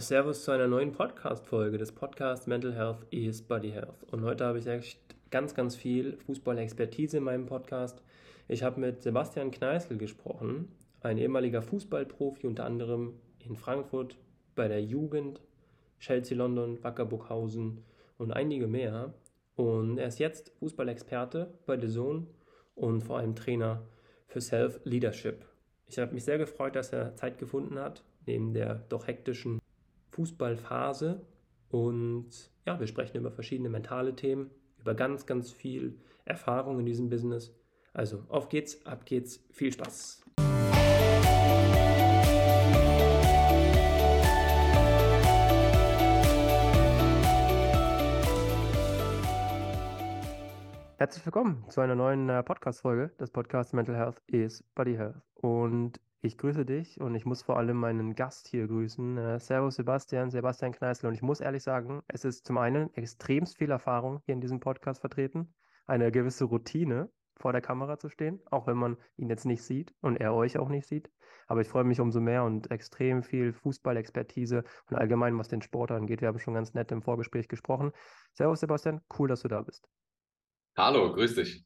Servus zu einer neuen Podcast-Folge des Podcasts Mental Health is Body Health. Und heute habe ich echt ganz, ganz viel Fußball-Expertise in meinem Podcast. Ich habe mit Sebastian Kneißl gesprochen, ein ehemaliger Fußballprofi, unter anderem in Frankfurt bei der Jugend, Chelsea London, Wacker Burghausen und einige mehr. Und er ist jetzt Fußballexperte bei The Zone und vor allem Trainer für Self-Leadership. Ich habe mich sehr gefreut, dass er Zeit gefunden hat, neben der doch hektischen Fußballphase. Und ja, wir sprechen über verschiedene mentale Themen, über ganz, ganz viel Erfahrung in diesem Business. Also auf geht's, ab geht's, viel Spaß. Herzlich willkommen zu einer neuen äh, Podcast-Folge des Podcasts Mental Health is Body Health. Und ich grüße dich und ich muss vor allem meinen Gast hier grüßen. Äh, Servus Sebastian, Sebastian Kneißl. Und ich muss ehrlich sagen, es ist zum einen extremst viel Erfahrung hier in diesem Podcast vertreten, eine gewisse Routine vor der Kamera zu stehen, auch wenn man ihn jetzt nicht sieht und er euch auch nicht sieht. Aber ich freue mich umso mehr und extrem viel Fußballexpertise und allgemein, was den Sport angeht. Wir haben schon ganz nett im Vorgespräch gesprochen. Servus Sebastian, cool, dass du da bist. Hallo, grüß dich.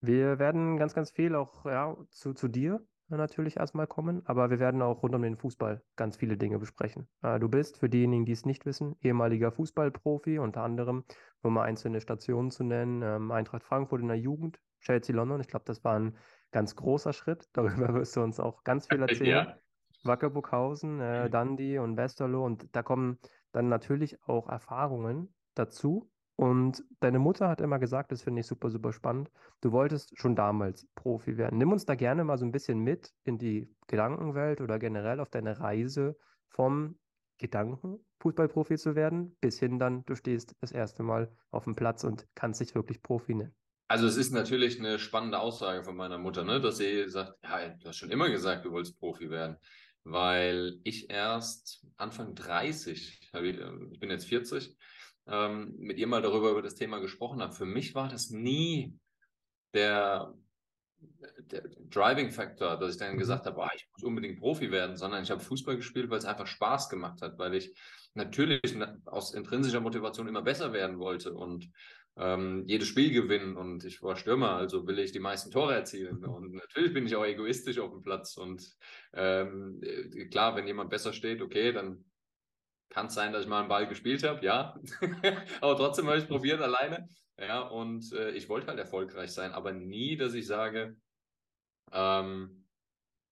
Wir werden ganz, ganz viel auch ja, zu, zu dir natürlich erstmal kommen, aber wir werden auch rund um den Fußball ganz viele Dinge besprechen. Äh, du bist, für diejenigen, die es nicht wissen, ehemaliger Fußballprofi, unter anderem, um mal einzelne Stationen zu nennen, ähm, Eintracht Frankfurt in der Jugend, Chelsea London, ich glaube, das war ein ganz großer Schritt, darüber wirst du uns auch ganz viel erzählen. ja. Wacker Burghausen, äh, mhm. Dundee und Westerlo und da kommen dann natürlich auch Erfahrungen dazu, und deine Mutter hat immer gesagt, das finde ich super, super spannend, du wolltest schon damals Profi werden. Nimm uns da gerne mal so ein bisschen mit in die Gedankenwelt oder generell auf deine Reise vom Gedanken, Fußballprofi zu werden, bis hin dann, du stehst das erste Mal auf dem Platz und kannst dich wirklich Profi nennen. Also es ist natürlich eine spannende Aussage von meiner Mutter, ne? dass sie sagt, ja, du hast schon immer gesagt, du wolltest Profi werden. Weil ich erst Anfang 30, ich bin jetzt 40, ähm, mit ihr mal darüber über das Thema gesprochen habe. Für mich war das nie der, der Driving Factor, dass ich dann mhm. gesagt habe, oh, ich muss unbedingt Profi werden, sondern ich habe Fußball gespielt, weil es einfach Spaß gemacht hat, weil ich natürlich aus intrinsischer Motivation immer besser werden wollte und ähm, jedes Spiel gewinnen und ich war Stürmer, also will ich die meisten Tore erzielen und natürlich bin ich auch egoistisch auf dem Platz und ähm, äh, klar, wenn jemand besser steht, okay, dann kann es sein, dass ich mal einen Ball gespielt habe, ja. aber trotzdem habe ich probiert alleine. Ja, und äh, ich wollte halt erfolgreich sein, aber nie, dass ich sage, ähm,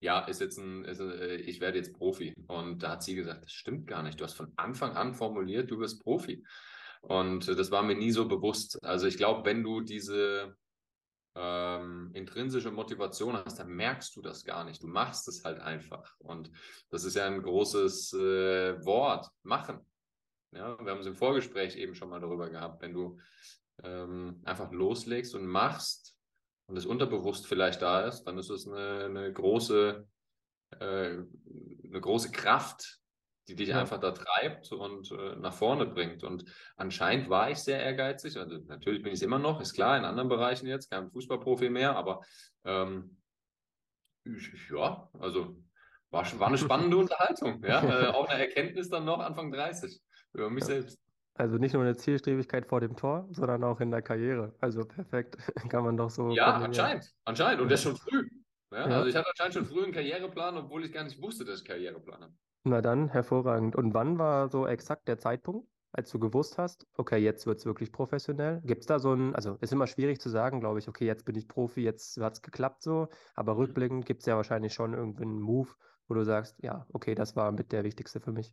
ja, ist jetzt ein, ist, äh, ich werde jetzt Profi. Und da hat sie gesagt, das stimmt gar nicht. Du hast von Anfang an formuliert, du wirst Profi. Und äh, das war mir nie so bewusst. Also ich glaube, wenn du diese ähm, intrinsische Motivation hast, dann merkst du das gar nicht. Du machst es halt einfach. Und das ist ja ein großes äh, Wort, machen. Ja, wir haben es im Vorgespräch eben schon mal darüber gehabt. Wenn du ähm, einfach loslegst und machst und es unterbewusst vielleicht da ist, dann ist es eine, eine große, äh, eine große Kraft, die dich ja. einfach da treibt und äh, nach vorne bringt. Und anscheinend war ich sehr ehrgeizig. Also natürlich bin ich es immer noch, ist klar, in anderen Bereichen jetzt, kein Fußballprofi mehr, aber ähm, ja, also war, war eine spannende Unterhaltung. Ja? Äh, auch eine Erkenntnis dann noch Anfang 30 über mich ja. selbst. Also nicht nur eine Zielstrebigkeit vor dem Tor, sondern auch in der Karriere. Also perfekt, kann man doch so. Ja, anscheinend, anscheinend. Und das schon früh. Ja? Also ich hatte anscheinend schon früh einen Karriereplan, obwohl ich gar nicht wusste, dass ich Karriereplan habe. Na dann, hervorragend. Und wann war so exakt der Zeitpunkt, als du gewusst hast, okay, jetzt wird es wirklich professionell? Gibt es da so ein, also ist immer schwierig zu sagen, glaube ich, okay, jetzt bin ich Profi, jetzt hat es geklappt so, aber mhm. rückblickend gibt es ja wahrscheinlich schon irgendeinen Move, wo du sagst, ja, okay, das war mit der wichtigste für mich.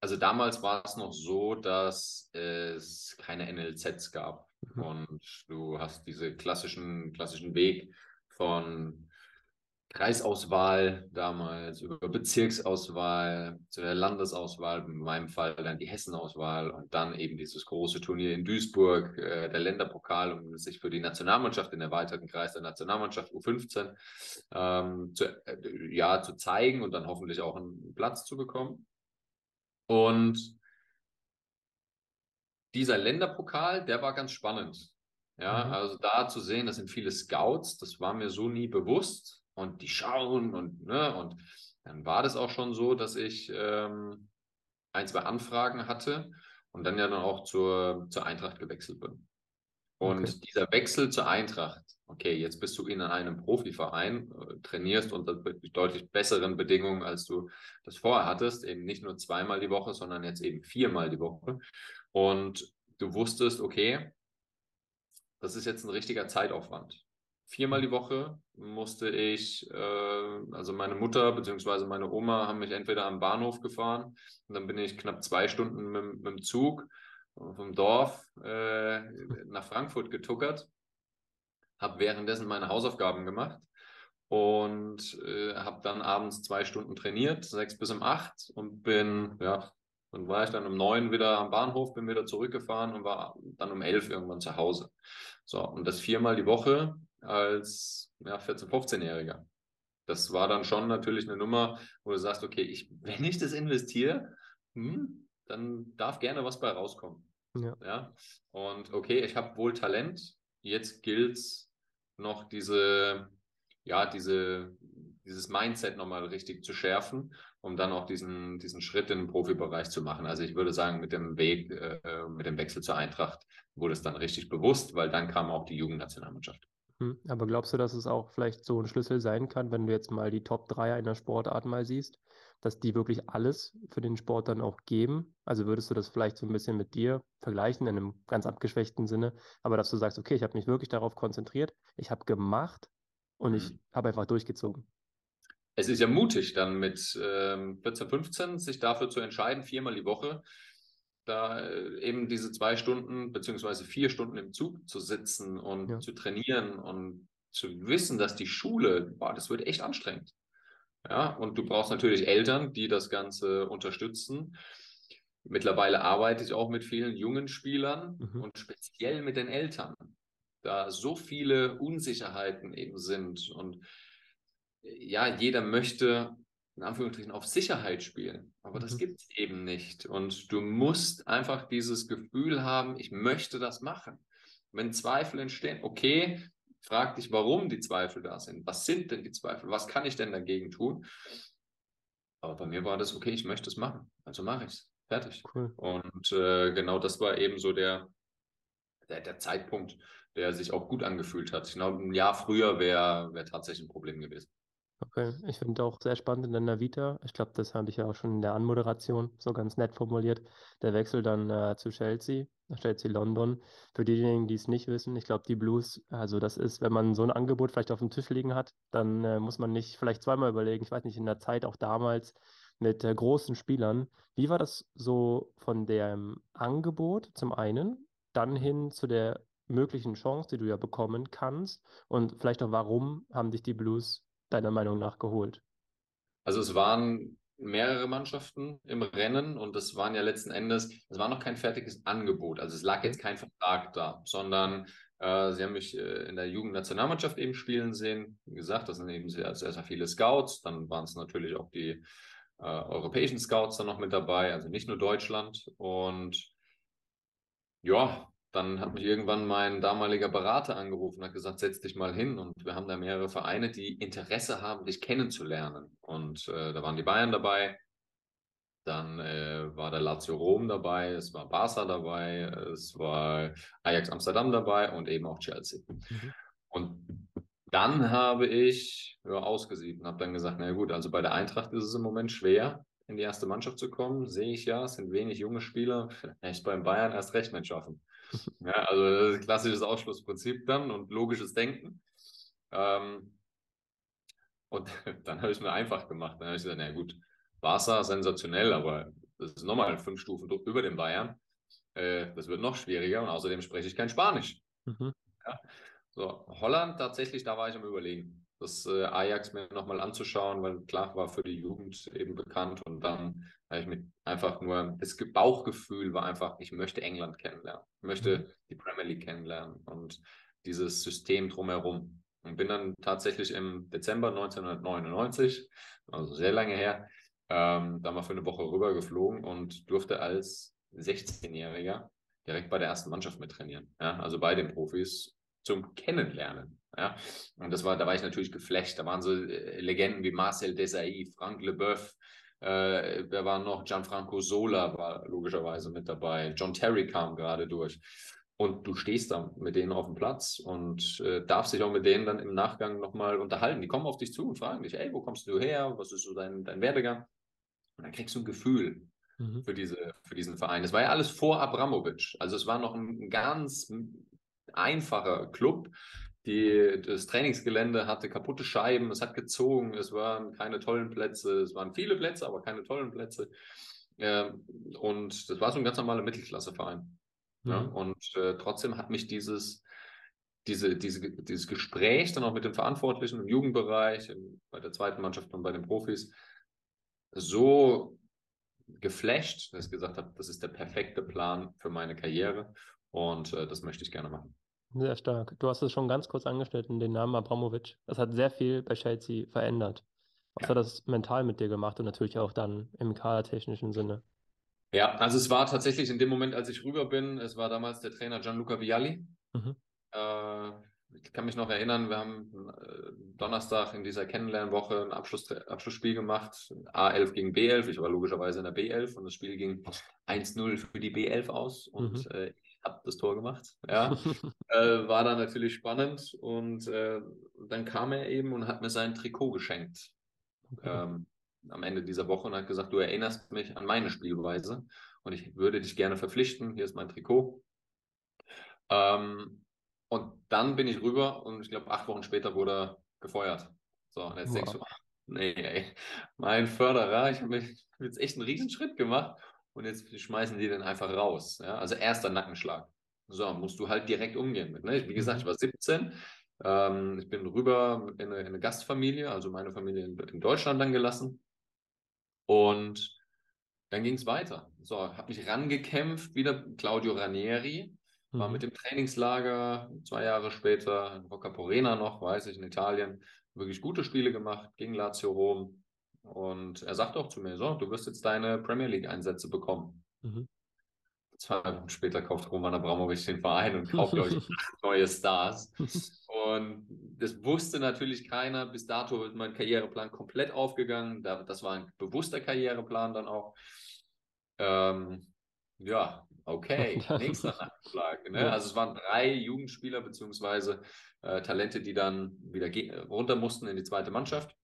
Also damals war es noch so, dass es keine NLZs gab. Mhm. Und du hast diese klassischen, klassischen Weg von Kreisauswahl damals, über Bezirksauswahl, zu der Landesauswahl, in meinem Fall dann die Hessenauswahl und dann eben dieses große Turnier in Duisburg, äh, der Länderpokal, um sich für die Nationalmannschaft, den erweiterten Kreis der Nationalmannschaft U15 ähm, zu, äh, ja, zu zeigen und dann hoffentlich auch einen Platz zu bekommen. Und dieser Länderpokal, der war ganz spannend. Ja, mhm. also da zu sehen, das sind viele Scouts, das war mir so nie bewusst und die schauen und, ne, und dann war das auch schon so, dass ich ähm, ein, zwei Anfragen hatte und dann ja dann auch zur, zur Eintracht gewechselt bin. Und okay. dieser Wechsel zur Eintracht, okay, jetzt bist du in einem Profiverein, äh, trainierst unter deutlich besseren Bedingungen, als du das vorher hattest, eben nicht nur zweimal die Woche, sondern jetzt eben viermal die Woche. Und du wusstest, okay, das ist jetzt ein richtiger Zeitaufwand. Viermal die Woche musste ich, äh, also meine Mutter bzw. meine Oma haben mich entweder am Bahnhof gefahren und dann bin ich knapp zwei Stunden mit, mit dem Zug vom Dorf äh, nach Frankfurt getuckert, habe währenddessen meine Hausaufgaben gemacht und äh, habe dann abends zwei Stunden trainiert, sechs bis um acht und bin, ja, dann war ich dann um neun wieder am Bahnhof, bin wieder zurückgefahren und war dann um elf irgendwann zu Hause. So, und das viermal die Woche als ja, 14-, 15-Jähriger. Das war dann schon natürlich eine Nummer, wo du sagst, okay, ich, wenn ich das investiere, hm, dann darf gerne was bei rauskommen. Ja. ja? Und okay, ich habe wohl Talent, jetzt gilt es noch diese, ja, diese, dieses Mindset nochmal richtig zu schärfen, um dann auch diesen, diesen Schritt in den Profibereich zu machen. Also ich würde sagen, mit dem Weg, äh, mit dem Wechsel zur Eintracht wurde es dann richtig bewusst, weil dann kam auch die Jugendnationalmannschaft. Hm, aber glaubst du, dass es auch vielleicht so ein Schlüssel sein kann, wenn du jetzt mal die Top 3 einer Sportart mal siehst, dass die wirklich alles für den Sport dann auch geben? Also würdest du das vielleicht so ein bisschen mit dir vergleichen, in einem ganz abgeschwächten Sinne, aber dass du sagst, okay, ich habe mich wirklich darauf konzentriert, ich habe gemacht und mhm. ich habe einfach durchgezogen es ist ja mutig, dann mit ähm, 14, 15 sich dafür zu entscheiden, viermal die Woche, da äh, eben diese zwei Stunden beziehungsweise vier Stunden im Zug zu sitzen und ja. zu trainieren und zu wissen, dass die Schule, boah, das wird echt anstrengend. Ja, und du brauchst natürlich Eltern, die das Ganze unterstützen. Mittlerweile arbeite ich auch mit vielen jungen Spielern mhm. und speziell mit den Eltern, da so viele Unsicherheiten eben sind und ja, jeder möchte in Anführungsstrichen auf Sicherheit spielen, aber mhm. das gibt es eben nicht. Und du musst einfach dieses Gefühl haben, ich möchte das machen. Wenn Zweifel entstehen, okay, frag dich, warum die Zweifel da sind. Was sind denn die Zweifel? Was kann ich denn dagegen tun? Aber bei mir war das, okay, ich möchte es machen. Also mache ich es. Fertig. Cool. Und äh, genau das war eben so der, der, der, Zeitpunkt, der sich auch gut angefühlt hat. Ich glaube, ein Jahr früher wäre wär tatsächlich ein Problem gewesen. Okay, ich finde auch sehr spannend in deiner Vita. Ich glaube, das habe ich ja auch schon in der Anmoderation so ganz nett formuliert. Der Wechsel dann äh, zu Chelsea, Chelsea London. Für diejenigen, die es nicht wissen, ich glaube, die Blues, also das ist, wenn man so ein Angebot vielleicht auf dem Tisch liegen hat, dann äh, muss man nicht vielleicht zweimal überlegen. Ich weiß nicht, in der Zeit auch damals mit äh, großen Spielern. Wie war das so von dem Angebot zum einen, dann hin zu der möglichen Chance, die du ja bekommen kannst und vielleicht auch warum haben dich die Blues deiner Meinung nach geholt? Also es waren mehrere Mannschaften im Rennen und es waren ja letzten Endes, es war noch kein fertiges Angebot. Also es lag jetzt kein Vertrag da, sondern äh, sie haben mich äh, in der Jugendnationalmannschaft eben spielen sehen. Wie gesagt, das sind eben sehr, sehr, sehr viele Scouts. Dann waren es natürlich auch die äh, europäischen Scouts dann noch mit dabei, also nicht nur Deutschland. Und ja, dann hat mich irgendwann mein damaliger Berater angerufen und hat gesagt, setz dich mal hin. Und wir haben da mehrere Vereine, die Interesse haben, dich kennenzulernen. Und äh, da waren die Bayern dabei, dann äh, war der Lazio Rom dabei, es war Barca dabei, es war Ajax Amsterdam dabei und eben auch Chelsea. Mhm. Und dann habe ich ja, ausgesiebt und habe dann gesagt, na gut, also bei der Eintracht ist es im Moment schwer, in die erste Mannschaft zu kommen. Sehe ich ja, es sind wenig junge Spieler, vielleicht beim Bayern erst recht nicht schaffen. Ja, also klassisches Ausschlussprinzip dann und logisches Denken. Ähm, und dann habe ich es mir einfach gemacht. Dann habe ich gesagt, na gut, Barca sensationell, aber das ist nochmal fünf Stufen über dem Bayern. Äh, das wird noch schwieriger und außerdem spreche ich kein Spanisch. Mhm. Ja. So, Holland tatsächlich, da war ich am Überlegen das äh, Ajax mir nochmal anzuschauen, weil klar war für die Jugend eben bekannt und dann habe ich mir einfach nur, das Bauchgefühl war einfach, ich möchte England kennenlernen, ich möchte mhm. die Premier League kennenlernen und dieses System drumherum. Und bin dann tatsächlich im Dezember 1999, also sehr lange her, ähm, da mal für eine Woche rüber geflogen und durfte als 16-Jähriger direkt bei der ersten Mannschaft mit trainieren. Ja, also bei den Profis zum Kennenlernen. Ja? Und das war, da war ich natürlich geflasht. Da waren so äh, Legenden wie Marcel Desailly, Frank Leboeuf, äh, wer war noch? Gianfranco Sola war logischerweise mit dabei. John Terry kam gerade durch. Und du stehst da mit denen auf dem Platz und äh, darfst dich auch mit denen dann im Nachgang nochmal unterhalten. Die kommen auf dich zu und fragen dich, ey, wo kommst du her? Was ist so dein, dein Werdegang? Und dann kriegst du ein Gefühl mhm. für, diese, für diesen Verein. Es war ja alles vor Abramovic. Also es war noch ein ganz einfacher Club. Die, das Trainingsgelände hatte kaputte Scheiben, es hat gezogen, es waren keine tollen Plätze, es waren viele Plätze, aber keine tollen Plätze. Ähm, und das war so ein ganz normaler Mittelklasseverein. Mhm. Ja, und äh, trotzdem hat mich dieses, diese, diese, dieses Gespräch dann auch mit den Verantwortlichen im Jugendbereich, im, bei der zweiten Mannschaft und bei den Profis so geflasht, dass ich gesagt habe, das ist der perfekte Plan für meine Karriere und äh, das möchte ich gerne machen. Sehr stark. Du hast es schon ganz kurz angeschnitten, den Namen Abramovic. Das hat sehr viel bei Chelsea verändert. Was ja. hat das mental mit dir gemacht und natürlich auch dann im kadertechnischen Sinne? Ja, also es war tatsächlich in dem Moment, als ich rüber bin, es war damals der Trainer Gianluca Vialli. Mhm. Äh, ich kann mich noch erinnern, wir haben äh, Donnerstag in dieser Kennenlernwoche ein Abschluss, Abschlussspiel gemacht, A11 gegen B11. Ich war logischerweise in der B11 und das Spiel ging 1-0 für die B11 aus und mhm. äh, habe das Tor gemacht. Ja, äh, war dann natürlich spannend und äh, dann kam er eben und hat mir sein Trikot geschenkt okay. ähm, am Ende dieser Woche und hat gesagt, du erinnerst mich an meine Spielweise und ich würde dich gerne verpflichten. Hier ist mein Trikot. Ähm, und dann bin ich rüber und ich glaube, acht Wochen später wurde er gefeuert. So, und jetzt wow. denkst du, nee, ey, mein Förderer, ich habe jetzt echt einen Riesenschritt gemacht und jetzt schmeißen die den einfach raus. Ja? Also erster Nackenschlag. So, musst du halt direkt umgehen mit. Ne? Wie gesagt, ich mhm. war 17. Ähm, ich bin rüber in eine, in eine, Gastfamilie, also meine Familie wird in Deutschland dann gelassen. Und dann ging es weiter. So, habe mich rangekämpft, wieder Claudio Ranieri, war mhm. mit dem Trainingslager zwei Jahre später in Rocca Porena noch, weiß ich, in Italien, wirklich gute Spiele gemacht, gegen Lazio Rom, und er sagt auch zu mir, so, du wirst jetzt deine Premier League-Einsätze bekommen. Mhm. Zwei Wochen später kauft Roman Abramovic den Verein und kauft, ich, neue Stars. Und das wusste natürlich keiner. Bis dato ist mein Karriereplan komplett aufgegangen. Das war ein bewusster Karriereplan dann auch. Ähm, ja, okay, nächster Nachschlag. Ne? Also es waren drei Jugendspieler beziehungsweise äh, Talente, die dann wieder runter mussten in die zweite Mannschaft.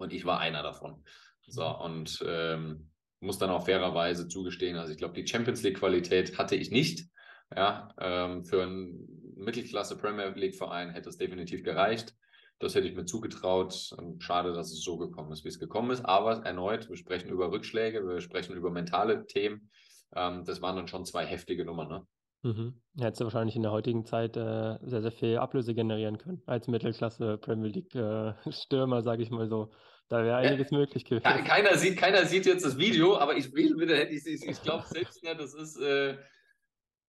Und ich war einer davon. So, mhm. und ähm, muss dann auch fairerweise zugestehen, also ich glaube, die Champions League-Qualität hatte ich nicht. Ja, ähm, für einen Mittelklasse Premier League-Verein hätte es definitiv gereicht. Das hätte ich mir zugetraut. Schade, dass es so gekommen ist, wie es gekommen ist. Aber erneut, wir sprechen über Rückschläge, wir sprechen über mentale Themen. Ähm, das waren dann schon zwei heftige Nummern. Ne? Mhm. Hättest du wahrscheinlich in der heutigen Zeit äh, sehr, sehr viel Ablöse generieren können als Mittelklasse Premier League äh, Stürmer, sage ich mal so. Da wäre einiges ja, möglich gewesen. Keiner sieht, keiner sieht jetzt das Video, aber ich will wieder, ich, ich, ich glaube selbst, ne, das ist, äh,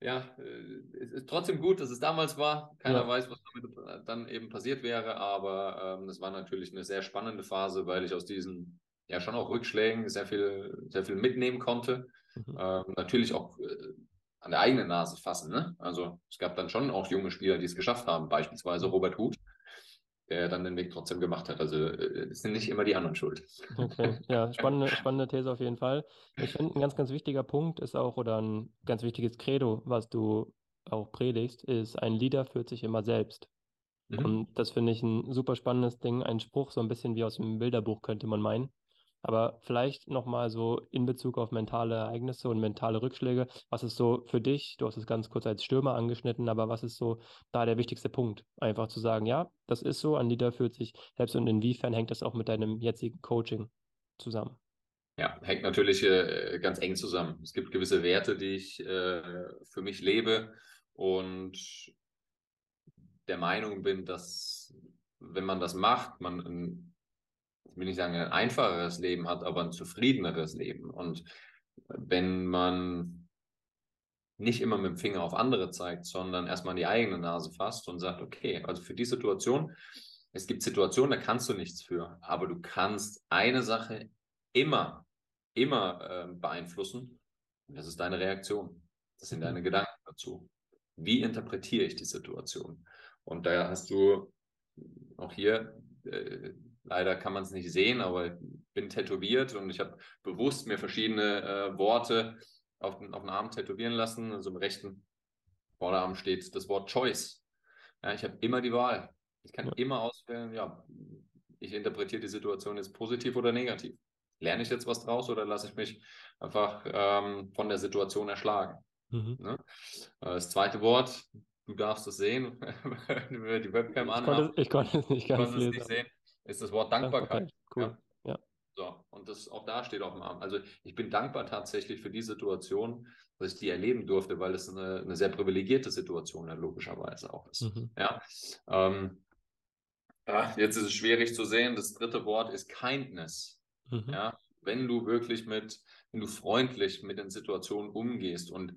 ja, äh, es ist trotzdem gut, dass es damals war. Keiner ja. weiß, was damit dann eben passiert wäre, aber ähm, das war natürlich eine sehr spannende Phase, weil ich aus diesen, ja, schon auch Rückschlägen sehr viel, sehr viel mitnehmen konnte. Mhm. Ähm, natürlich auch äh, an der eigenen Nase fassen. Ne? Also es gab dann schon auch junge Spieler, die es geschafft haben, beispielsweise mhm. Robert Huth, der dann den Weg trotzdem gemacht hat. Also äh, es sind nicht immer die anderen schuld. Okay, ja, spannende, spannende These auf jeden Fall. Ich finde, ein ganz, ganz wichtiger Punkt ist auch, oder ein ganz wichtiges Credo, was du auch predigst, ist, ein Leader führt sich immer selbst. Mhm. Und das finde ich ein super spannendes Ding, ein Spruch, so ein bisschen wie aus dem Bilderbuch, könnte man meinen. Aber vielleicht nochmal so in Bezug auf mentale Ereignisse und mentale Rückschläge, was ist so für dich, du hast es ganz kurz als Stürmer angeschnitten, aber was ist so da der wichtigste Punkt? Einfach zu sagen, ja, das ist so, Anita fühlt sich selbst und inwiefern hängt das auch mit deinem jetzigen Coaching zusammen? Ja, hängt natürlich äh, ganz eng zusammen. Es gibt gewisse Werte, die ich äh, für mich lebe und der Meinung bin, dass wenn man das macht, man ein ich will nicht sagen, ein einfacheres Leben hat, aber ein zufriedeneres Leben. Und wenn man nicht immer mit dem Finger auf andere zeigt, sondern erstmal in die eigene Nase fasst und sagt, okay, also für die Situation, es gibt Situationen, da kannst du nichts für, aber du kannst eine Sache immer, immer äh, beeinflussen und das ist deine Reaktion. Das sind deine Gedanken dazu. Wie interpretiere ich die Situation? Und da hast du auch hier, äh, leider kann man es nicht sehen, aber ich bin tätowiert und ich habe bewusst mir verschiedene äh, Worte auf den, auf den Arm tätowieren lassen. Also im rechten Vorderarm steht das Wort Choice. Ja, ich habe immer die Wahl. Ich kann ja. immer auswählen, ja, ich interpretiere die Situation jetzt positiv oder negativ. Lerne ich jetzt was draus oder lasse ich mich einfach ähm, von der Situation erschlagen? Mhm. Ne? Äh, das zweite Wort, du darfst es sehen, wenn wir die Webcam Konnte, ich konnte es nicht ganz lesen. Nicht sehen, ist das Wort Dankbarkeit. Dankbarkeit. Cool. Ja. So, und das auch da steht auf dem Arm. Also ich bin dankbar tatsächlich für die Situation, dass ich die erleben durfte, weil es eine, eine sehr privilegierte Situation ja, logischerweise auch ist. Mhm. Ja. Ähm, ja, jetzt ist es schwierig zu sehen. Das dritte Wort ist Kindness. Mhm. Ja, wenn du wirklich mit, wenn du freundlich mit den Situationen umgehst und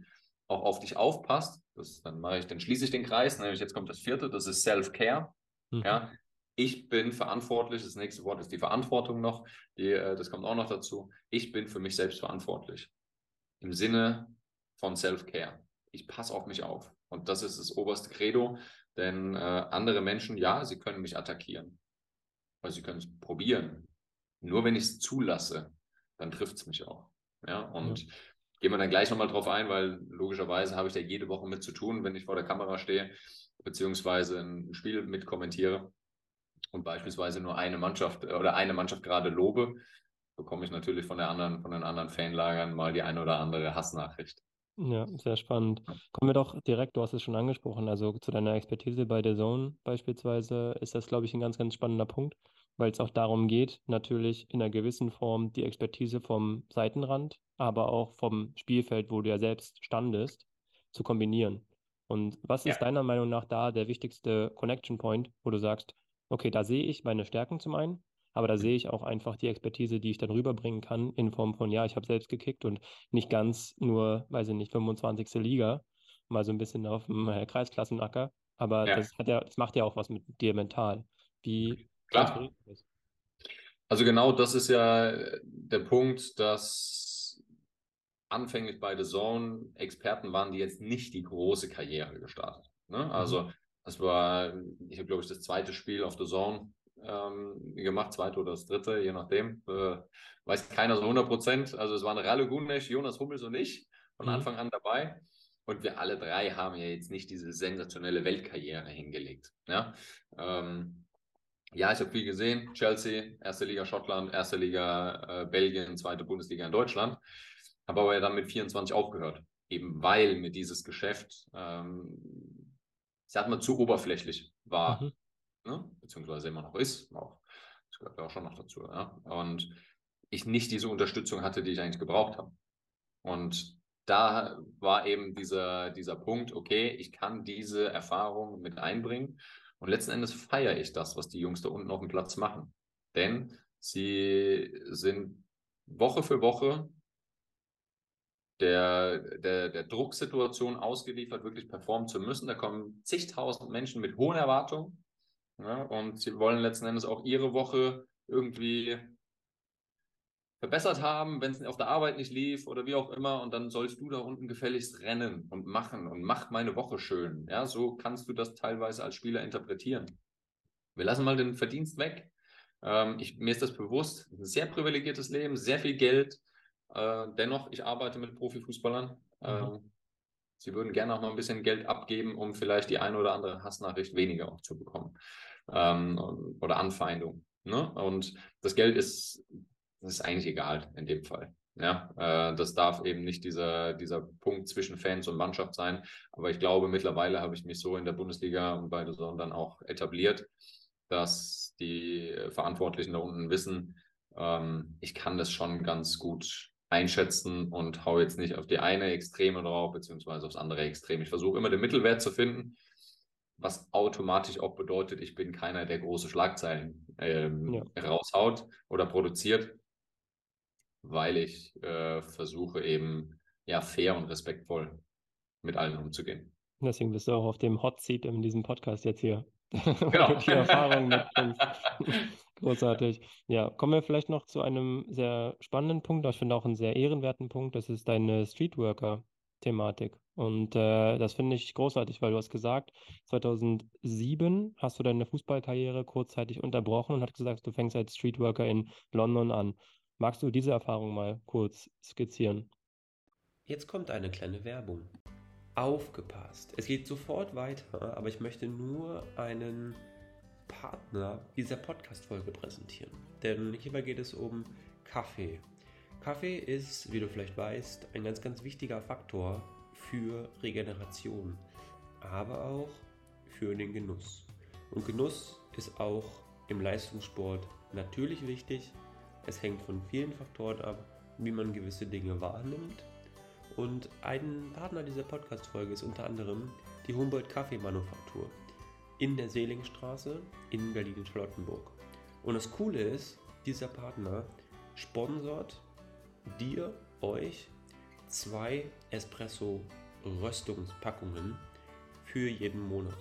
auch auf dich aufpasst, das, dann mache ich, dann schließe ich den Kreis, nämlich jetzt kommt das vierte, das ist Self-Care. Mhm. Ja, ich bin verantwortlich, das nächste Wort ist die Verantwortung noch, die, äh, das kommt auch noch dazu. Ich bin für mich selbst verantwortlich. Im Sinne von Self-Care. Ich passe auf mich auf. Und das ist das oberste Credo, denn äh, andere Menschen, ja, sie können mich attackieren. Also sie können es probieren. Nur wenn ich es zulasse, dann trifft es mich auch. Ja, und ja. gehen wir dann gleich nochmal drauf ein, weil logischerweise habe ich da jede Woche mit zu tun, wenn ich vor der Kamera stehe, beziehungsweise ein Spiel mit kommentiere und beispielsweise nur eine Mannschaft äh, oder eine Mannschaft gerade lobe, bekomme ich natürlich von der anderen, von den anderen Fanlagern mal die eine oder andere Hassnachricht. Ja, sehr spannend. Kommen wir doch direkt, du hast es schon angesprochen, also zu deiner Expertise bei der Zone beispielsweise ist das, glaube ich, ein ganz, ganz spannender Punkt, weil es auch darum geht, natürlich in einer gewissen Form die Expertise vom Seitenrand, aber auch vom Spielfeld, wo du ja selbst standest, zu kombinieren. Und was ist deiner Meinung nach da der wichtigste Connection Point, wo du sagst, okay, da sehe ich meine Stärken zum einen, aber da sehe ich auch einfach die Expertise, die ich dann rüberbringen kann, in Form von, ja, ich habe selbst gekickt und nicht ganz nur, weiß ich nicht, 25. Liga, mal so ein bisschen auf dem äh, Kreisklassenacker. Aber ja. das hat ja, das macht ja auch was mit dir mental. Wie Klar. Also genau das ist ja der Punkt, dass anfänglich bei The Zone Experten waren, die jetzt nicht die große Karriere gestartet. Ne? Also mhm. Das war, ich habe glaube ich das zweite Spiel auf The Zone ähm, gemacht, zweite oder das dritte, je nachdem. Äh, weiß keiner so 100 Prozent. Also es waren Ralle Gunesch, Jonas Hummels und ich von mhm. Anfang an dabei. Und wir alle drei haben ja jetzt nicht diese sensationelle Weltkarriere hingelegt. Ja, ähm, ja ich habe viel gesehen. Chelsea, erste Liga Schottland, erste Liga äh, Belgien, zweite Bundesliga in Deutschland. Habe aber ja dann mit 24 aufgehört. Eben weil mir dieses Geschäft, ähm, ich sag mal, zu oberflächlich war. Mhm ne? beziehungsweise immer noch ist. Auch, das gehört ja auch schon noch dazu. Ja? Und ich nicht diese Unterstützung hatte, die ich eigentlich gebraucht habe. Und da war eben dieser, dieser Punkt, okay, ich kann diese Erfahrung mit einbringen. Und letzten Endes feiere ich das, was die Jungs da unten auf dem Platz machen. Denn sie sind Woche für Woche der, der, der Drucksituation ausgeliefert, wirklich performen zu müssen. Da kommen zigtausend Menschen mit hohen Erwartungen ja, und sie wollen letzten Endes auch ihre Woche irgendwie verbessert haben, wenn es auf der Arbeit nicht lief oder wie auch immer. Und dann sollst du da unten gefälligst rennen und machen und mach meine Woche schön. Ja, so kannst du das teilweise als Spieler interpretieren. Wir lassen mal den Verdienst weg. Ähm, ich, mir ist das bewusst. Ein sehr privilegiertes Leben, sehr viel Geld. Äh, dennoch, ich arbeite mit Profifußballern. Mhm. Ähm, Sie würden gerne auch mal ein bisschen Geld abgeben, um vielleicht die eine oder andere Hassnachricht weniger auch zu bekommen ähm, oder Anfeindung. Ne? Und das Geld ist, das ist eigentlich egal in dem Fall. Ja, äh, das darf eben nicht dieser, dieser Punkt zwischen Fans und Mannschaft sein. Aber ich glaube, mittlerweile habe ich mich so in der Bundesliga und bei der dann auch etabliert, dass die Verantwortlichen da unten wissen, ähm, ich kann das schon ganz gut einschätzen und hau jetzt nicht auf die eine Extreme drauf, beziehungsweise aufs andere Extrem. Ich versuche immer den Mittelwert zu finden, was automatisch auch bedeutet, ich bin keiner, der große Schlagzeilen ähm, ja. raushaut oder produziert, weil ich äh, versuche eben ja fair und respektvoll mit allen umzugehen. Deswegen bist du auch auf dem Hot Seat in diesem Podcast jetzt hier. Genau. die Erfahrung mit uns. Großartig. Ja, kommen wir vielleicht noch zu einem sehr spannenden Punkt, ich finde auch einen sehr ehrenwerten Punkt, das ist deine Streetworker Thematik. Und äh, das finde ich großartig, weil du hast gesagt, 2007 hast du deine Fußballkarriere kurzzeitig unterbrochen und hast gesagt, du fängst als Streetworker in London an. Magst du diese Erfahrung mal kurz skizzieren? Jetzt kommt eine kleine Werbung. Aufgepasst. Es geht sofort weiter, aber ich möchte nur einen Partner dieser Podcast-Folge präsentieren. Denn hierbei geht es um Kaffee. Kaffee ist, wie du vielleicht weißt, ein ganz, ganz wichtiger Faktor für Regeneration, aber auch für den Genuss. Und Genuss ist auch im Leistungssport natürlich wichtig. Es hängt von vielen Faktoren ab, wie man gewisse Dinge wahrnimmt. Und ein Partner dieser Podcast-Folge ist unter anderem die Humboldt Kaffeemanufaktur in der Seelingstraße in Berlin-Charlottenburg. Und das Coole ist, dieser Partner sponsort dir, euch, zwei Espresso-Röstungspackungen für jeden Monat.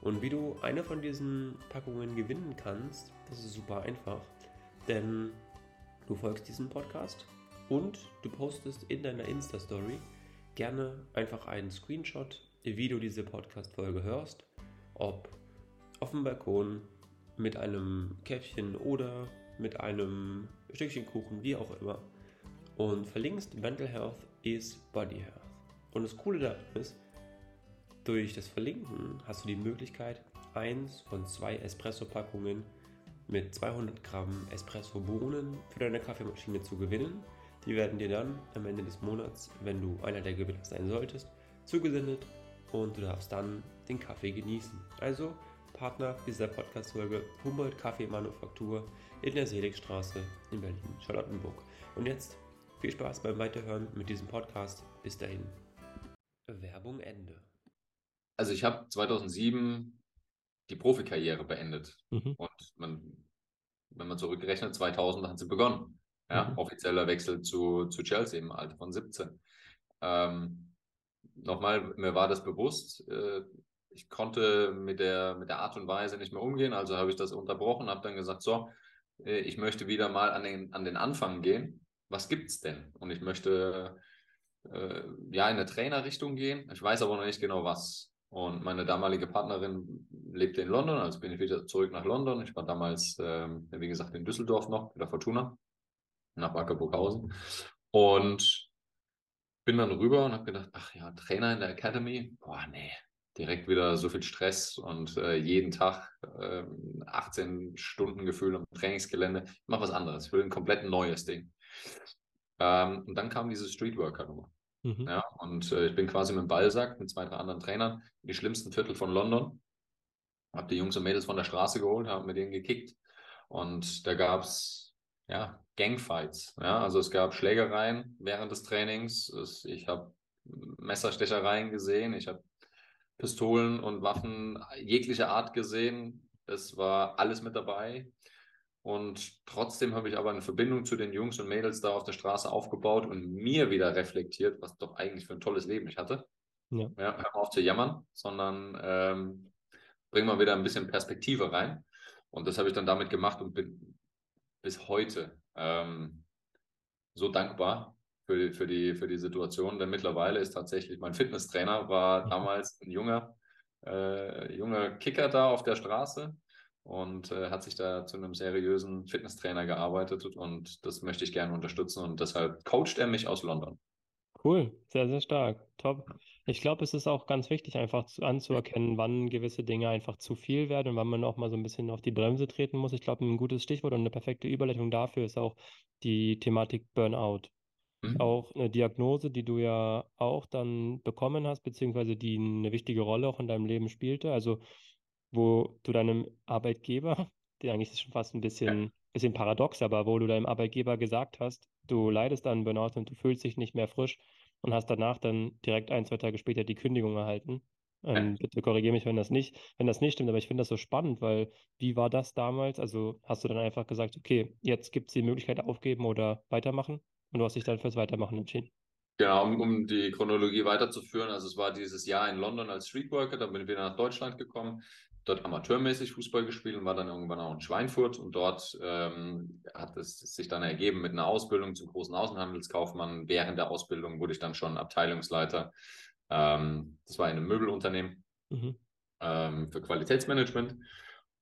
Und wie du eine von diesen Packungen gewinnen kannst, das ist super einfach, denn du folgst diesem Podcast und du postest in deiner Insta-Story gerne einfach einen Screenshot, wie du diese Podcast-Folge hörst, ob auf dem Balkon mit einem Käffchen oder mit einem Stückchen Kuchen, wie auch immer und verlinkst Mental Health is Body Health. Und das Coole daran ist, durch das Verlinken hast du die Möglichkeit, eins von zwei Espresso-Packungen mit 200 Gramm Espresso-Bohnen für deine Kaffeemaschine zu gewinnen. Die werden dir dann am Ende des Monats, wenn du einer der Gewinner sein solltest, zugesendet und du darfst dann den Kaffee genießen. Also Partner dieser Podcast-Folge Humboldt Kaffeemanufaktur in der Seligstraße in Berlin-Charlottenburg. Und jetzt viel Spaß beim Weiterhören mit diesem Podcast. Bis dahin. Werbung Ende. Also ich habe 2007 die Profikarriere beendet. Mhm. Und man, wenn man zurückrechnet, 2000 hat sie begonnen. Ja, mhm. Offizieller Wechsel zu, zu Chelsea im Alter von 17. Ähm, nochmal, mir war das bewusst. Äh, ich konnte mit der, mit der Art und Weise nicht mehr umgehen, also habe ich das unterbrochen, habe dann gesagt, so, äh, ich möchte wieder mal an den, an den Anfang gehen was gibt es denn? Und ich möchte äh, ja in eine Trainerrichtung gehen. Ich weiß aber noch nicht genau was. Und meine damalige Partnerin lebte in London, also bin ich wieder zurück nach London. Ich war damals, ähm, wie gesagt, in Düsseldorf noch, bei der Fortuna, nach Wackerburghausen. Und bin dann rüber und habe gedacht, ach ja, Trainer in der Academy, boah, nee, direkt wieder so viel Stress und äh, jeden Tag äh, 18 Stunden Gefühl am Trainingsgelände. Ich mache was anderes. Ich will ein komplett neues Ding. Ähm, und dann kam diese Streetworker-Nummer. Mhm. Ja, und äh, ich bin quasi mit dem Ballsack mit zwei, drei anderen Trainern in die schlimmsten Viertel von London. Habe die Jungs und Mädels von der Straße geholt, habe mit denen gekickt. Und da gab es ja, Gangfights. Ja? Also es gab Schlägereien während des Trainings. Es, ich habe Messerstechereien gesehen. Ich habe Pistolen und Waffen jeglicher Art gesehen. Es war alles mit dabei. Und trotzdem habe ich aber eine Verbindung zu den Jungs und Mädels da auf der Straße aufgebaut und mir wieder reflektiert, was doch eigentlich für ein tolles Leben ich hatte. Ja. Ja, hör mal auf zu jammern, sondern ähm, bring mal wieder ein bisschen Perspektive rein. Und das habe ich dann damit gemacht und bin bis heute ähm, so dankbar für die, für, die, für die Situation, denn mittlerweile ist tatsächlich mein Fitnesstrainer, war mhm. damals ein junger, äh, junger Kicker da auf der Straße, und äh, hat sich da zu einem seriösen Fitnesstrainer gearbeitet und das möchte ich gerne unterstützen und deshalb coacht er mich aus London. Cool, sehr, sehr stark. Top. Ich glaube, es ist auch ganz wichtig, einfach zu, anzuerkennen, wann gewisse Dinge einfach zu viel werden und wann man auch mal so ein bisschen auf die Bremse treten muss. Ich glaube, ein gutes Stichwort und eine perfekte Überleitung dafür ist auch die Thematik Burnout. Mhm. Auch eine Diagnose, die du ja auch dann bekommen hast, beziehungsweise die eine wichtige Rolle auch in deinem Leben spielte. Also wo du deinem Arbeitgeber, der eigentlich ist schon fast ein bisschen, bisschen paradox, aber wo du deinem Arbeitgeber gesagt hast, du leidest an Burnout und du fühlst dich nicht mehr frisch und hast danach dann direkt ein, zwei Tage später die Kündigung erhalten. Ähm, bitte korrigiere mich, wenn das nicht, wenn das nicht stimmt, aber ich finde das so spannend, weil wie war das damals? Also hast du dann einfach gesagt, okay, jetzt gibt es die Möglichkeit aufgeben oder weitermachen und du hast dich dann fürs Weitermachen entschieden. Genau, um, um, die Chronologie weiterzuführen. Also es war dieses Jahr in London als Streetworker, dann bin ich wieder nach Deutschland gekommen, dort amateurmäßig Fußball gespielt und war dann irgendwann auch in Schweinfurt und dort ähm, hat es sich dann ergeben mit einer Ausbildung zum großen Außenhandelskaufmann. Während der Ausbildung wurde ich dann schon Abteilungsleiter. Ähm, das war in einem Möbelunternehmen mhm. ähm, für Qualitätsmanagement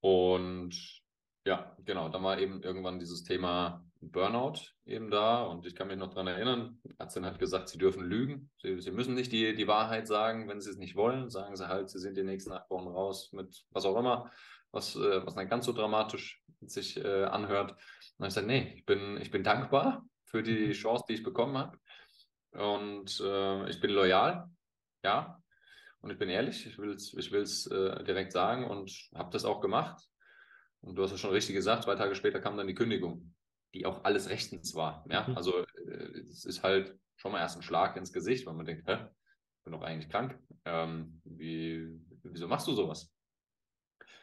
und ja, genau, dann war eben irgendwann dieses Thema Burnout eben da und ich kann mich noch daran erinnern, die Ärztin hat gesagt, sie dürfen lügen, sie, sie müssen nicht die, die Wahrheit sagen, wenn sie es nicht wollen, sagen sie halt, sie sind die nächsten acht Wochen raus mit was auch immer, was, äh, was nicht ganz so dramatisch sich äh, anhört. Und ich sage, nee, ich bin, ich bin dankbar für die mhm. Chance, die ich bekommen habe und äh, ich bin loyal, ja, und ich bin ehrlich, ich will es ich will's, äh, direkt sagen und habe das auch gemacht. Und du hast es schon richtig gesagt, zwei Tage später kam dann die Kündigung die auch alles rechtens war. Ja, mhm. also äh, es ist halt schon mal erst ein Schlag ins Gesicht, weil man denkt, hä, ich bin doch eigentlich krank. Ähm, wie, wieso machst du sowas?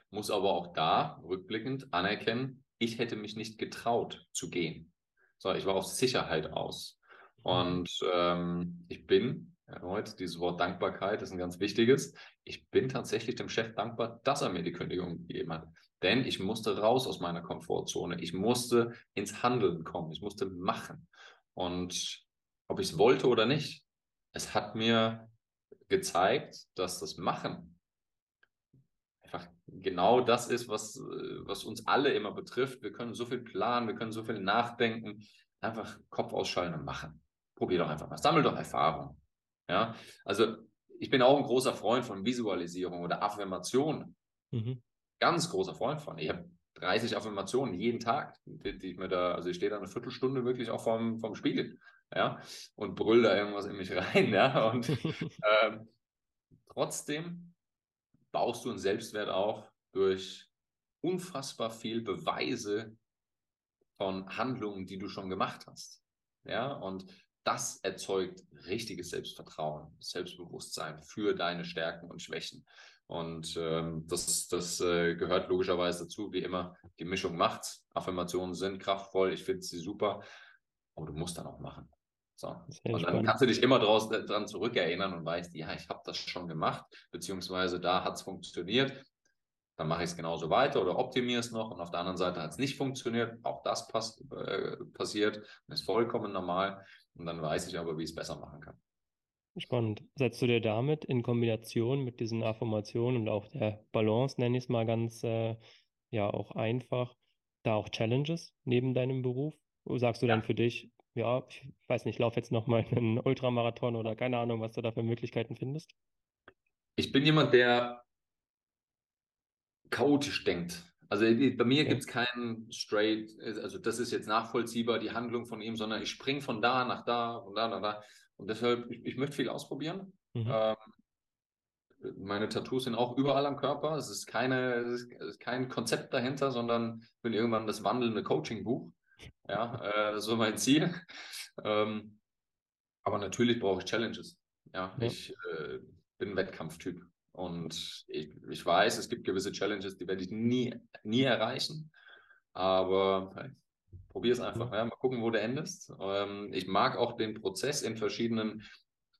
Muss aber auch da rückblickend anerkennen, ich hätte mich nicht getraut zu gehen. So, ich war auf Sicherheit aus. Mhm. Und ähm, ich bin, erneut, dieses Wort Dankbarkeit ist ein ganz wichtiges. Ich bin tatsächlich dem Chef dankbar, dass er mir die Kündigung gegeben hat. Denn ich musste raus aus meiner Komfortzone. Ich musste ins Handeln kommen. Ich musste machen. Und ob ich es wollte oder nicht, es hat mir gezeigt, dass das Machen einfach genau das ist, was, was uns alle immer betrifft. Wir können so viel planen, wir können so viel nachdenken. Einfach Kopf ausschalten und machen. Probier doch einfach mal. Sammel doch Erfahrung. Ja, also ich bin auch ein großer Freund von Visualisierung oder Affirmation. Mhm ganz großer Freund von. Ich habe 30 Affirmationen jeden Tag, die, die, ich mir da, also ich stehe da eine Viertelstunde wirklich auch vorm, vorm Spiegel, ja, und brüll da irgendwas in mich rein, ja, und ähm, trotzdem baust du einen Selbstwert auf durch unfassbar viel Beweise von Handlungen, die du schon gemacht hast, ja, und das erzeugt richtiges Selbstvertrauen, Selbstbewusstsein für deine Stärken und Schwächen. Und ähm, das, das äh, gehört logischerweise dazu, wie immer, die Mischung macht's. Affirmationen sind kraftvoll, ich finde sie super, aber du musst dann auch machen. So. Und dann spannend. kannst du dich immer draus, äh, dran zurückerinnern und weißt, ja, ich habe das schon gemacht, beziehungsweise da hat es funktioniert. Dann mache ich es genauso weiter oder optimiere es noch. Und auf der anderen Seite hat es nicht funktioniert. Auch das pass äh, passiert ist vollkommen normal. Und dann weiß ich aber, wie ich es besser machen kann. Spannend. Setzt du dir damit in Kombination mit diesen Affirmationen und auch der Balance, nenne ich es mal ganz, äh, ja, auch einfach, da auch Challenges neben deinem Beruf? Oder sagst du ja. dann für dich, ja, ich weiß nicht, ich laufe jetzt nochmal einen Ultramarathon oder keine Ahnung, was du da für Möglichkeiten findest? Ich bin jemand, der chaotisch denkt. Also bei mir okay. gibt es keinen straight, also das ist jetzt nachvollziehbar, die Handlung von ihm, sondern ich springe von da nach da, von da nach da. Und deshalb, ich, ich möchte viel ausprobieren. Mhm. Ähm, meine Tattoos sind auch überall am Körper. Es ist, keine, es ist kein Konzept dahinter, sondern ich bin irgendwann das wandelnde Coaching-Buch. Ja, äh, das ist so mein Ziel. Ähm, aber natürlich brauche ich Challenges. Ja, ja. ich äh, bin Wettkampftyp. Und ich, ich weiß, es gibt gewisse Challenges, die werde ich nie, nie erreichen. Aber hey, Probier es einfach. Ja. Mal gucken, wo du endest. Ähm, ich mag auch den Prozess in verschiedenen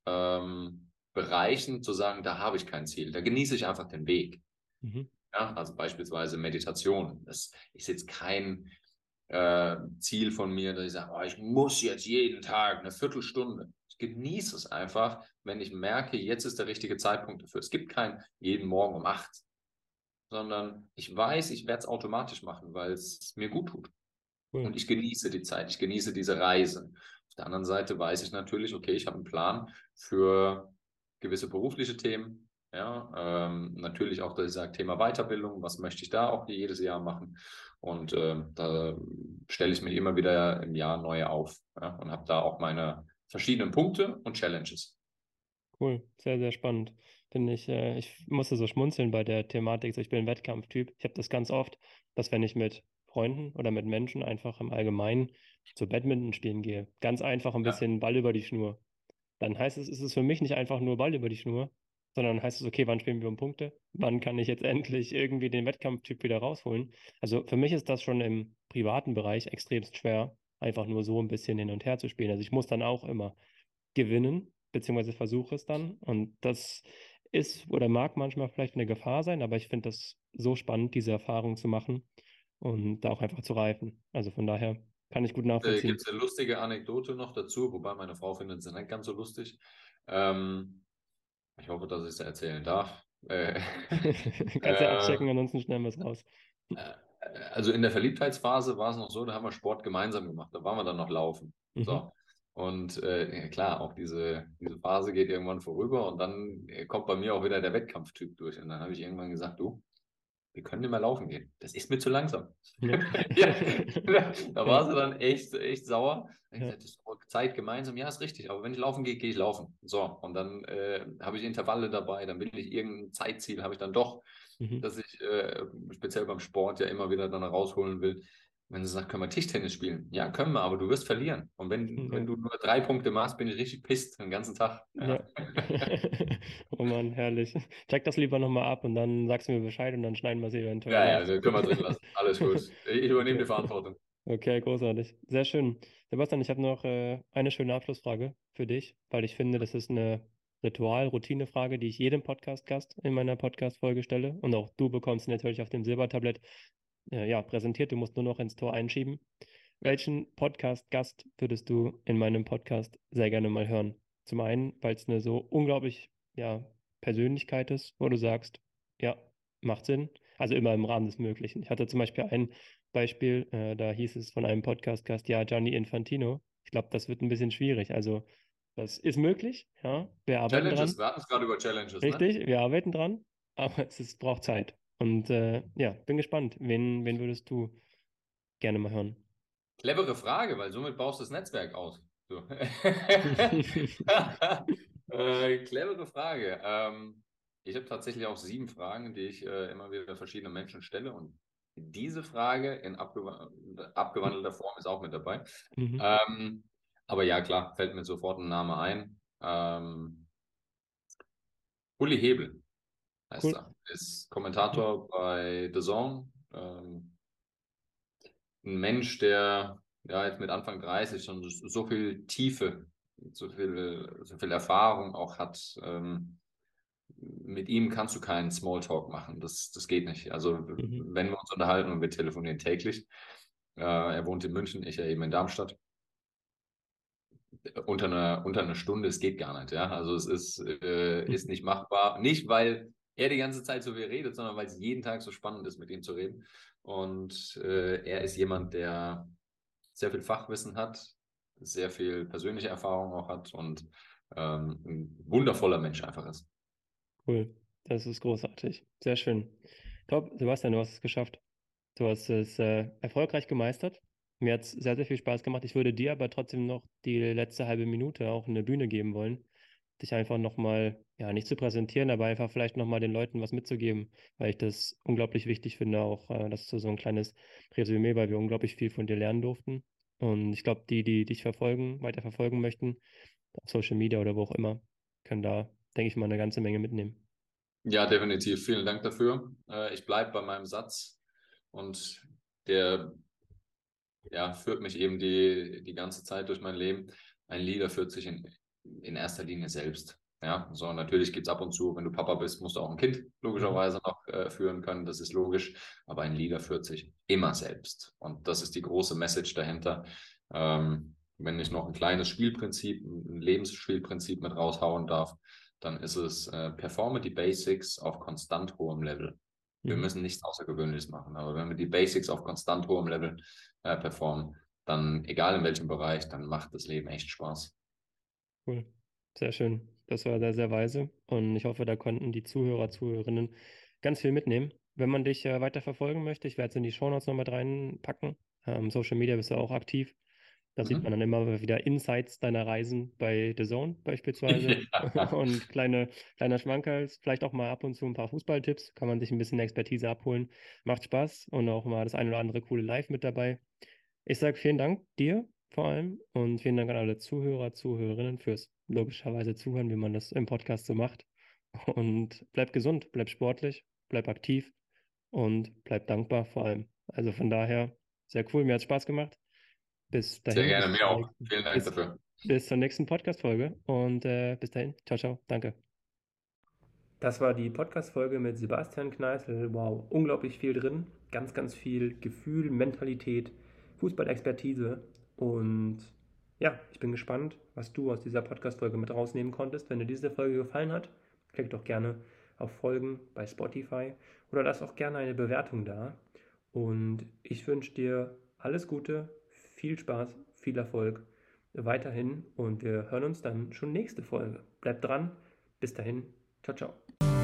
ähm, Bereichen zu sagen, da habe ich kein Ziel. Da genieße ich einfach den Weg. Mhm. Ja, also beispielsweise Meditation. Das ist jetzt kein äh, Ziel von mir, dass ich sage, oh, ich muss jetzt jeden Tag eine Viertelstunde. Ich genieße es einfach, wenn ich merke, jetzt ist der richtige Zeitpunkt dafür. Es gibt kein jeden Morgen um acht, sondern ich weiß, ich werde es automatisch machen, weil es mir gut tut. Cool. Und ich genieße die Zeit, ich genieße diese Reise. Auf der anderen Seite weiß ich natürlich, okay, ich habe einen Plan für gewisse berufliche Themen. Ja, ähm, natürlich auch, dass ich sage, Thema Weiterbildung, was möchte ich da auch jedes Jahr machen? Und äh, da stelle ich mir immer wieder im Jahr neue auf ja, und habe da auch meine verschiedenen Punkte und Challenges. Cool, sehr, sehr spannend. Finde ich, äh, ich musste so schmunzeln bei der Thematik. So, ich bin ein Wettkampftyp. Ich habe das ganz oft, dass wenn ich mit Freunden oder mit Menschen einfach im Allgemeinen zu Badminton spielen gehe. Ganz einfach ein bisschen ja. Ball über die Schnur. Dann heißt es, ist es für mich nicht einfach nur Ball über die Schnur, sondern heißt es, okay, wann spielen wir um Punkte? Wann kann ich jetzt endlich irgendwie den Wettkampftyp wieder rausholen? Also für mich ist das schon im privaten Bereich extremst schwer, einfach nur so ein bisschen hin und her zu spielen. Also ich muss dann auch immer gewinnen, beziehungsweise versuche es dann. Und das ist oder mag manchmal vielleicht eine Gefahr sein, aber ich finde das so spannend, diese Erfahrung zu machen und da auch einfach zu reifen. Also von daher kann ich gut Äh, nachvollziehen. Gibt es eine lustige Anekdote noch dazu, wobei meine Frau findet sie nicht ganz so lustig. Ähm, ich hoffe, dass ich es erzählen darf. Äh, Kannst ja äh, abchecken, ansonsten schneiden wir es raus. also in der Verliebtheitsphase war es noch so, da haben wir Sport gemeinsam gemacht. Da waren wir dann noch laufen. Mhm. So. Und äh, ja, klar, auch diese, diese Phase geht irgendwann vorüber und dann äh, kommt bei mir auch wieder der Wettkampftyp durch. Und dann habe ich irgendwann gesagt, du, wir können nicht mehr laufen gehen. Das ist mir zu langsam. Ja. ja, da war sie dann echt, echt sauer. Ich Ja. gesagt, das ist doch Zeit gemeinsam. Ja, ist richtig. Aber wenn ich laufen gehe, gehe ich laufen. So, und dann äh, habe ich Intervalle dabei. Dann will ich irgendein Zeitziel, habe ich dann doch, Mhm. dass ich äh, speziell beim Sport ja immer wieder dann rausholen will. Wenn sie sagt, können wir Tischtennis spielen? Ja, können wir, aber du wirst verlieren. Und wenn, Ja. wenn du nur drei Punkte machst, bin ich richtig pisst den ganzen Tag. Ja. oh Mann, herrlich. Check das lieber nochmal ab und dann sagst du mir Bescheid und dann schneiden wir es eventuell. Ja, ja, den können wir drin lassen. Alles gut. Ich übernehme Okay. die Verantwortung. Okay, großartig. Sehr schön. Sebastian, ich habe noch äh, eine schöne Abschlussfrage für dich, weil ich finde, das ist eine Ritual-Routine-Frage, die ich jedem Podcast-Gast in meiner Podcast-Folge stelle. Und auch du bekommst sie natürlich auf dem Silbertablett äh, ja, präsentiert. Du musst nur noch ins Tor einschieben. Welchen Podcast-Gast würdest du in meinem Podcast sehr gerne mal hören? Zum einen, weil es eine so unglaublich ja, Persönlichkeit ist, wo du sagst, ja, macht Sinn. Also immer im Rahmen des Möglichen. Ich hatte zum Beispiel ein Beispiel, äh, da hieß es von einem Podcast-Gast, ja, Gianni Infantino. Ich glaube, das wird ein bisschen schwierig. Also, das ist möglich, ja. Wir arbeiten dran. Challenges, wir hatten es gerade über Challenges. Ne? Richtig, wir arbeiten dran, aber es ist, braucht Zeit. Und äh, ja, bin gespannt. Wen, wen würdest du gerne mal hören? Clevere Frage, weil somit baust du das Netzwerk aus. So. äh, clevere Frage. Ähm, ich habe tatsächlich auch sieben Fragen, die ich äh, immer wieder verschiedenen Menschen stelle. Und diese Frage in abgewa abgewandelter Form ist auch mit dabei. Mhm. Ähm, aber ja, klar, fällt mir sofort ein Name ein. Ähm, Uli Hebel heißt Cool. er. Ist Kommentator bei The Zone. Ähm, ein Mensch, der ja jetzt mit Anfang 30 schon so viel Tiefe, so viel, so viel Erfahrung auch hat. Ähm, mit ihm kannst du keinen Smalltalk machen. Das, das geht nicht. Also, Mhm. wenn wir uns unterhalten und wir telefonieren täglich, äh, er wohnt in München, ich ja eben in Darmstadt. Unter einer, unter einer Stunde, es geht gar nicht, ja. Also es ist, äh, ist nicht machbar. Nicht, weil er die ganze Zeit so viel redet, sondern weil es jeden Tag so spannend ist, mit ihm zu reden. Und äh, er ist jemand, der sehr viel Fachwissen hat, sehr viel persönliche Erfahrung auch hat und ähm, ein wundervoller Mensch einfach ist. Cool, das ist großartig. Sehr schön. Top, Sebastian, du hast es geschafft. Du hast es äh, erfolgreich gemeistert. Mir hat es sehr, sehr viel Spaß gemacht. Ich würde dir aber trotzdem noch die letzte halbe Minute auch eine Bühne geben wollen, dich einfach nochmal, ja, nicht zu präsentieren, aber einfach vielleicht nochmal den Leuten was mitzugeben, weil ich das unglaublich wichtig finde, auch äh, das ist so ein kleines Resümee, weil wir unglaublich viel von dir lernen durften. Und ich glaube, die, die dich verfolgen, weiter verfolgen möchten, auf Social Media oder wo auch immer, können da, denke ich mal, eine ganze Menge mitnehmen. Ja, definitiv. Vielen Dank dafür. Äh, ich bleibe bei meinem Satz und der ja, führt mich eben die, die ganze Zeit durch mein Leben. Ein Leader führt sich in, in erster Linie selbst. Ja, so natürlich gibt es ab und zu, wenn du Papa bist, musst du auch ein Kind logischerweise noch äh, führen können, das ist logisch, aber ein Leader führt sich immer selbst. Und das ist die große Message dahinter. Ähm, wenn ich noch ein kleines Spielprinzip, ein Lebensspielprinzip mit raushauen darf, dann ist es äh, performe die Basics auf konstant hohem Level. Wir müssen nichts Außergewöhnliches machen, aber wenn wir die Basics auf konstant hohem Level äh, performen, dann egal in welchem Bereich, dann macht das Leben echt Spaß. Cool, sehr schön. Das war sehr, sehr weise und ich hoffe, da konnten die Zuhörer, Zuhörerinnen ganz viel mitnehmen. Wenn man dich äh, weiter verfolgen möchte, ich werde es in die Shownotes noch mit reinpacken. Ähm, Social Media bist du auch aktiv. Da sieht Mhm. man dann immer wieder Insights deiner Reisen bei The Zone beispielsweise und kleine, kleiner Schmankerls, vielleicht auch mal ab und zu ein paar Fußballtipps, kann man sich ein bisschen Expertise abholen. Macht Spaß und auch mal das ein oder andere coole Live mit dabei. Ich sage vielen Dank dir vor allem und vielen Dank an alle Zuhörer, Zuhörerinnen fürs logischerweise Zuhören, wie man das im Podcast so macht. Und bleib gesund, bleib sportlich, bleib aktiv und bleib dankbar vor allem. Also von daher, sehr cool, mir hat Spaß gemacht. Bis dahin. Sehr gerne, mir auch. nächsten- Vielen Dank bis, dafür. bis zur nächsten Podcast-Folge und äh, bis dahin. Ciao, ciao. Danke. Das war die Podcast-Folge mit Sebastian Kneißl. Wow, unglaublich viel drin. Ganz, ganz viel Gefühl, Mentalität, Fußballexpertise. Und ja, ich bin gespannt, was du aus dieser Podcast-Folge mit rausnehmen konntest. Wenn dir diese Folge gefallen hat, klick doch gerne auf Folgen bei Spotify oder lass auch gerne eine Bewertung da. Und ich wünsche dir alles Gute, viel Spaß, viel Erfolg weiterhin und wir hören uns dann schon nächste Folge. Bleibt dran. Bis dahin. Ciao, ciao.